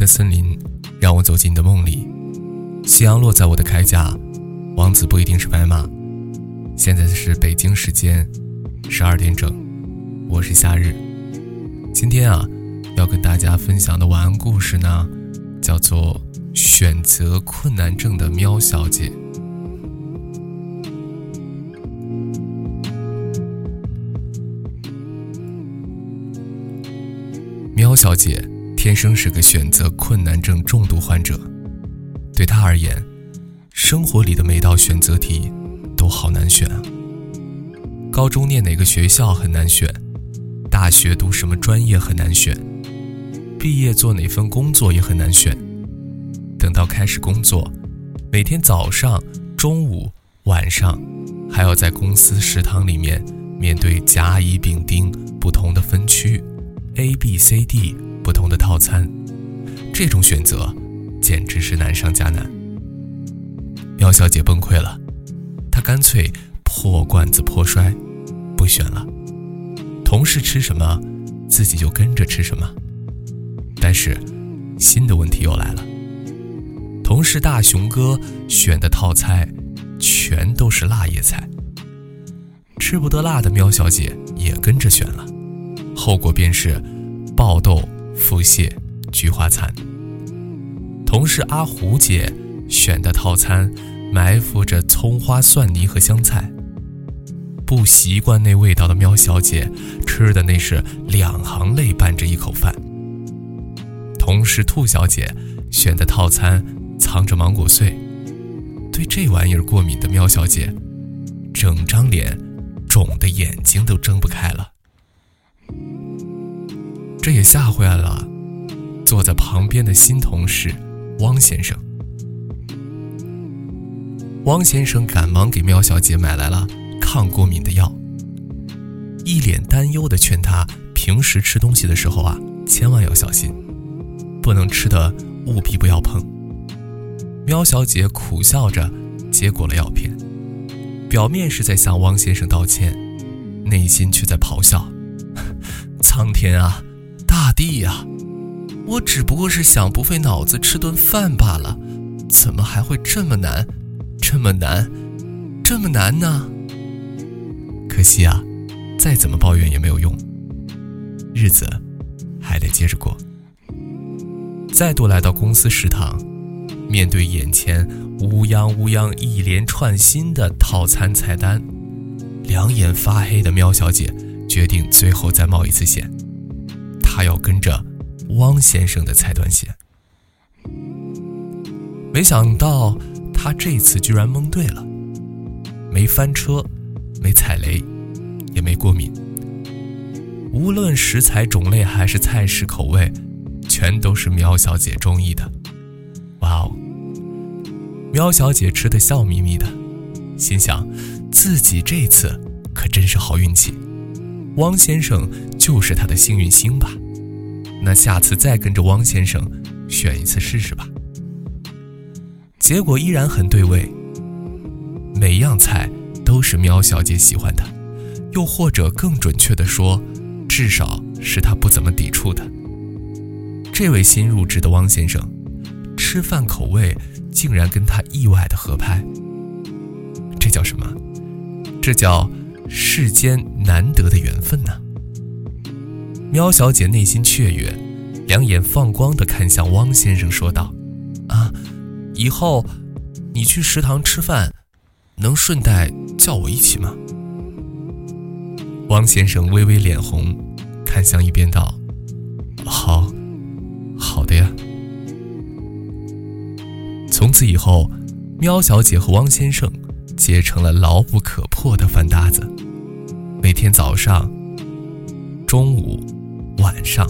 的森林，让我走进你的梦里。夕阳落在我的铠甲，王子不一定是白马。现在是北京时间十二点整，我是夏日。今天啊，要跟大家分享的晚安故事呢，叫做《选择困难症的喵小姐》。喵小姐天生是个选择困难症重度患者，对他而言，生活里的每道选择题都好难选。高中念哪个学校很难选，大学读什么专业很难选，毕业做哪份工作也很难选。等到开始工作，每天早上、中午、晚上，还要在公司食堂里面面对甲乙丙丁不同的分区。A、B、C、D 不同的套餐，这种选择简直是难上加难。苗小姐崩溃了，她干脆破罐子破摔，不选了。同事吃什么，自己就跟着吃什么。但是，新的问题又来了。同事大熊哥选的套餐，全都是辣叶菜。吃不得辣的喵小姐也跟着选了。后果便是爆痘、腹泻、菊花残。同事阿胡姐选的套餐埋伏着葱花、蒜泥和香菜，不习惯那味道的喵小姐吃的那是两行泪伴着一口饭。同事兔小姐选的套餐藏着芒果碎，对这玩意儿过敏的喵小姐，整张脸肿的眼睛都睁不开了。这也吓坏了坐在旁边的新同事汪先生。汪先生赶忙给喵小姐买来了抗过敏的药，一脸担忧地劝她平时吃东西的时候啊，千万要小心，不能吃的务必不要碰。喵小姐苦笑着接过了药片，表面是在向汪先生道歉，内心却在咆哮：“ 苍天啊！”大地呀，我只不过是想不费脑子吃顿饭罢了，怎么还会这么难，这么难，这么难呢？可惜啊，再怎么抱怨也没有用，日子还得接着过。再度来到公司食堂，面对眼前乌泱乌泱一连串新的套餐菜单，两眼发黑的喵小姐决定最后再冒一次险。他要跟着汪先生的菜单线，没想到他这次居然蒙对了，没翻车，没踩雷，也没过敏。无论食材种类还是菜式口味，全都是苗小姐中意的。哇哦！苗小姐吃的笑眯眯的，心想自己这次可真是好运气。汪先生就是她的幸运星吧？那下次再跟着汪先生选一次试试吧。结果依然很对味，每样菜都是喵小姐喜欢的，又或者更准确的说，至少是她不怎么抵触的。这位新入职的汪先生，吃饭口味竟然跟他意外的合拍。这叫什么？这叫。世间难得的缘分呢。喵小姐内心雀跃，两眼放光的看向汪先生，说道：“啊，以后你去食堂吃饭，能顺带叫我一起吗？”汪先生微微脸红，看向一边道：“好，好的呀。”从此以后，喵小姐和汪先生。结成了牢不可破的饭搭子，每天早上、中午、晚上，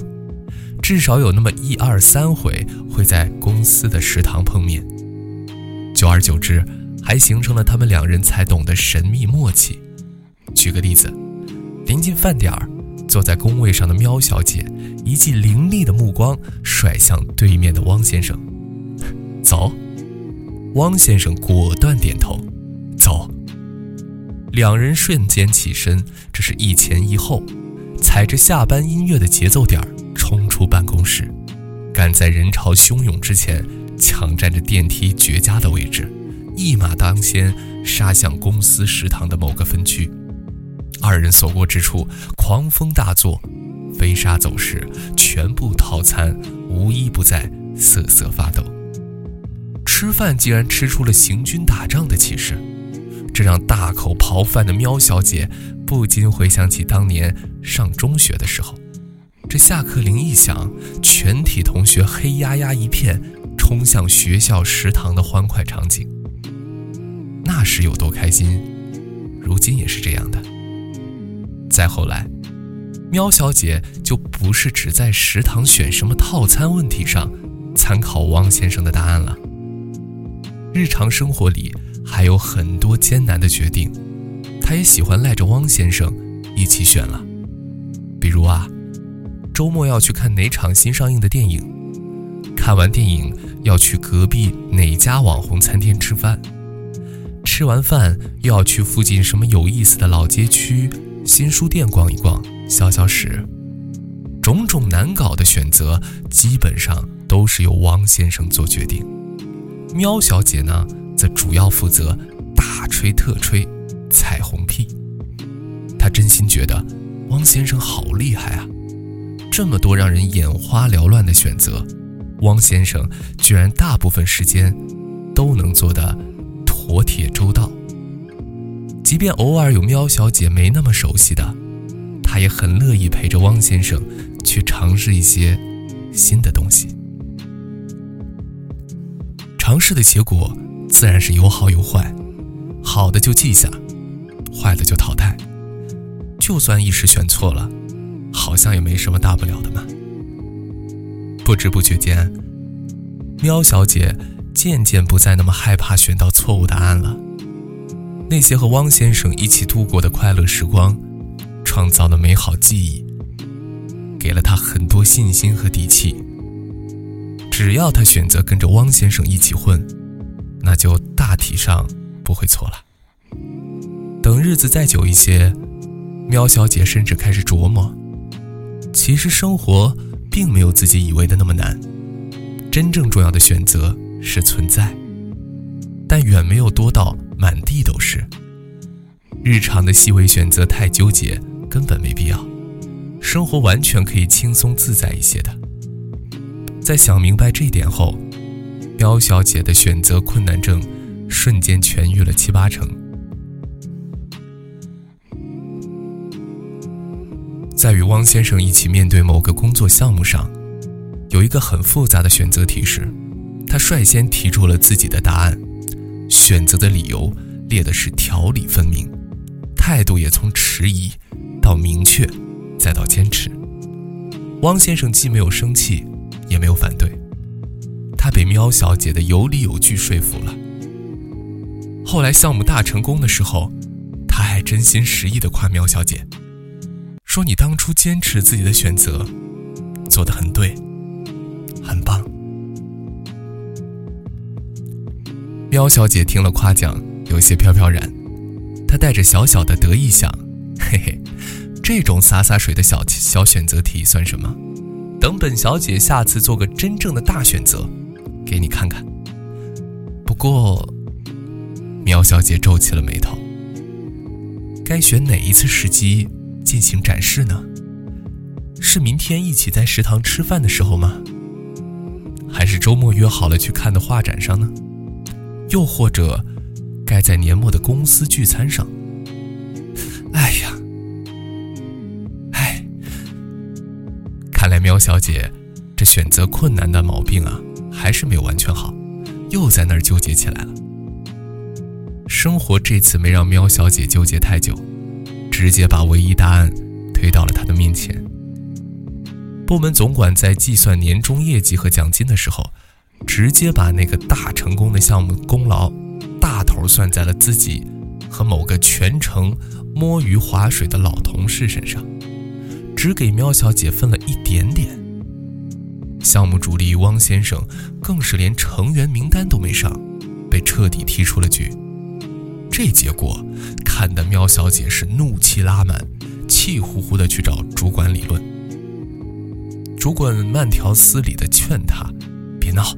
至少有那么一二三回会在公司的食堂碰面。久而久之，还形成了他们两人才懂的神秘默契。举个例子，临近饭点儿，坐在工位上的喵小姐一记凌厉的目光甩向对面的汪先生：“走。”汪先生果断点头。走，两人瞬间起身，这是一前一后，踩着下班音乐的节奏点冲出办公室，赶在人潮汹涌之前，抢占着电梯绝佳的位置，一马当先杀向公司食堂的某个分区。二人所过之处，狂风大作，飞沙走石，全部套餐无一不在瑟瑟发抖。吃饭竟然吃出了行军打仗的气势，这让大口刨饭的喵小姐不禁回想起当年上中学的时候。这下课铃一响，全体同学黑压压一片，冲向学校食堂的欢快场景。那时有多开心，如今也是这样的。再后来，喵小姐就不是只在食堂选什么套餐问题上参考汪先生的答案了。日常生活里还有很多艰难的决定，他也喜欢赖着汪先生一起选了。比如啊。周末要去看哪场新上映的电影？看完电影要去隔壁哪家网红餐厅吃饭？吃完饭又要去附近什么有意思的老街区、新书店逛一逛、消消食？种种难搞的选择，基本上都是由汪先生做决定。喵小姐呢，则主要负责大吹特吹、彩虹屁。他真心觉得汪先生好厉害啊！这么多让人眼花缭乱的选择，汪先生居然大部分时间都能做得妥帖周到。即便偶尔有喵小姐没那么熟悉的，他也很乐意陪着汪先生去尝试一些新的东西。尝试的结果自然是有好有坏，好的就记下，坏的就淘汰。就算一时选错了。好像也没什么大不了的嘛。不知不觉间，喵小姐渐渐不再那么害怕选到错误答案了。那些和汪先生一起度过的快乐时光，创造的美好记忆，给了她很多信心和底气。只要她选择跟着汪先生一起混，那就大体上不会错了。等日子再久一些，喵小姐甚至开始琢磨。其实生活并没有自己以为的那么难，真正重要的选择是存在，但远没有多到满地都是。日常的细微选择太纠结，根本没必要。生活完全可以轻松自在一些的。在想明白这点后，喵小姐的选择困难症瞬间痊愈了七八成。在与汪先生一起面对某个工作项目上，有一个很复杂的选择题时，他率先提出了自己的答案，选择的理由列的是条理分明，态度也从迟疑到明确，再到坚持。汪先生既没有生气，也没有反对，他被喵小姐的有理有据说服了。后来项目大成功的时候，他还真心实意地夸喵小姐。说你当初坚持自己的选择，做得很对，很棒。喵小姐听了夸奖，有些飘飘然，她带着小小的得意想：嘿嘿，这种洒洒水的小小选择题算什么？等本小姐下次做个真正的大选择，给你看看。不过，喵小姐皱起了眉头，该选哪一次时机？进行展示呢？是明天一起在食堂吃饭的时候吗？还是周末约好了去看的画展上呢？又或者，该在年末的公司聚餐上？哎呀，哎，看来喵小姐这选择困难的毛病啊，还是没有完全好，又在那儿纠结起来了。生活这次没让喵小姐纠结太久。直接把唯一答案推到了他的面前。部门总管在计算年终业绩和奖金的时候，直接把那个大成功的项目功劳大头算在了自己和某个全程摸鱼划水的老同事身上，只给喵小姐分了一点点。项目主力汪先生更是连成员名单都没上，被彻底踢出了局。这结果看得喵小姐是怒气拉满，气呼呼的去找主管理论。主管慢条斯理地劝她：“别闹，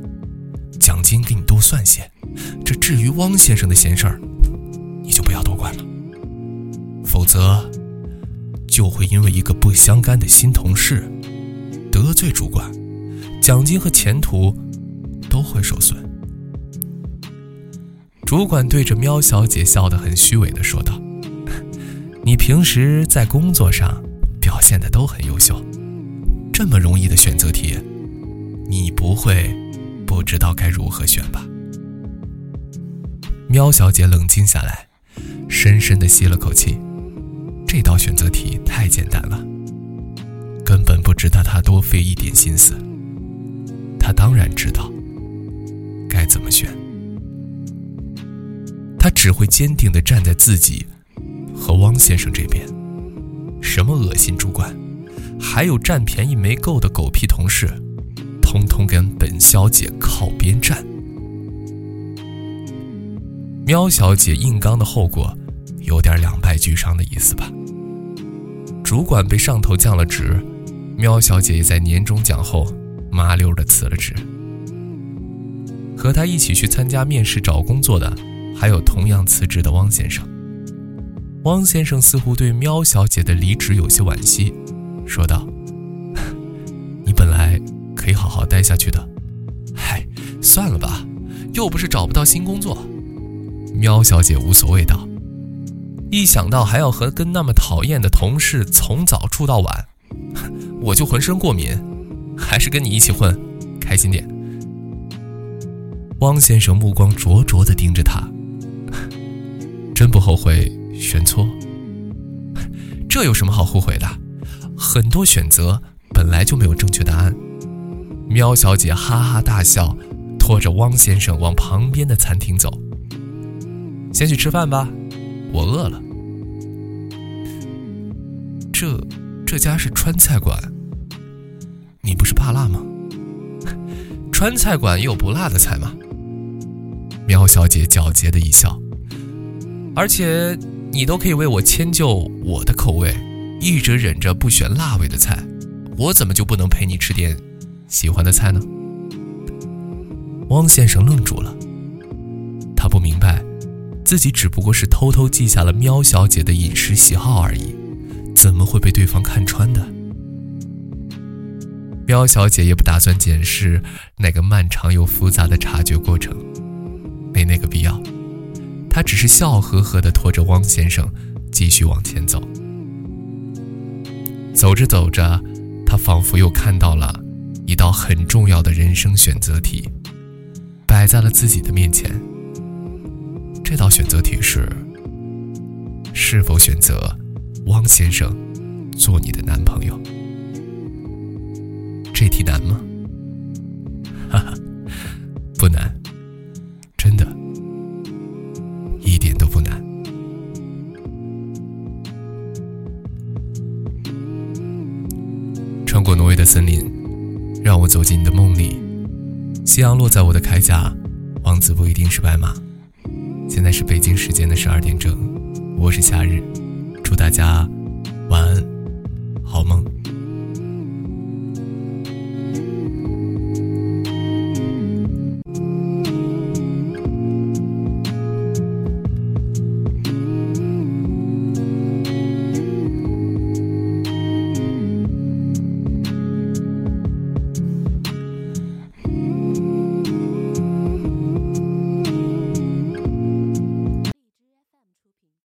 奖金给你多算些。这至于汪先生的闲事儿，你就不要多管了。否则，就会因为一个不相干的新同事得罪主管，奖金和前途都会受损。”主管对着喵小姐笑得很虚伪的说道：“ 你平时在工作上表现的都很优秀，这么容易的选择题，你不会不知道该如何选吧？”喵小姐冷静下来，深深的吸了口气。这道选择题太简单了，根本不值得她多费一点心思。她当然知道该怎么选。他只会坚定地站在自己和汪先生这边。什么恶心主管，还有占便宜没够的狗屁同事，通通跟本小姐靠边站。喵小姐硬刚的后果，有点两败俱伤的意思吧。主管被上头降了职，喵小姐也在年终奖后麻溜的辞了职。和她一起去参加面试找工作的。还有同样辞职的汪先生。汪先生似乎对喵小姐的离职有些惋惜，说道：“ 你本来可以好好待下去的，嗨，算了吧，又不是找不到新工作。”喵小姐无所谓道：“一想到还要和跟那么讨厌的同事从早处到晚，我就浑身过敏，还是跟你一起混，开心点。”汪先生目光灼灼地盯着他。真不后悔选错，这有什么好后悔的？很多选择本来就没有正确答案。喵小姐哈哈大笑，拖着汪先生往旁边的餐厅走。先去吃饭吧，我饿了。这这家是川菜馆，你不是怕辣吗？川菜馆也有不辣的菜吗？喵小姐狡黠的一笑。而且你都可以为我迁就我的口味，一直忍着不选辣味的菜，我怎么就不能陪你吃点喜欢的菜呢？汪先生愣住了，他不明白，自己只不过是偷偷记下了喵小姐的饮食喜好而已，怎么会被对方看穿的？喵小姐也不打算解释那个漫长又复杂的察觉过程，没那个必要。他只是笑呵呵地拖着汪先生继续往前走。走着走着，他仿佛又看到了一道很重要的人生选择题，摆在了自己的面前。这道选择题是：是否选择汪先生做你的男朋友？这题难吗？的森林，让我走进你的梦里。夕阳落在我的铠甲，王子不一定是白马。现在是北京时间的十二点整，我是夏日，祝大家晚安，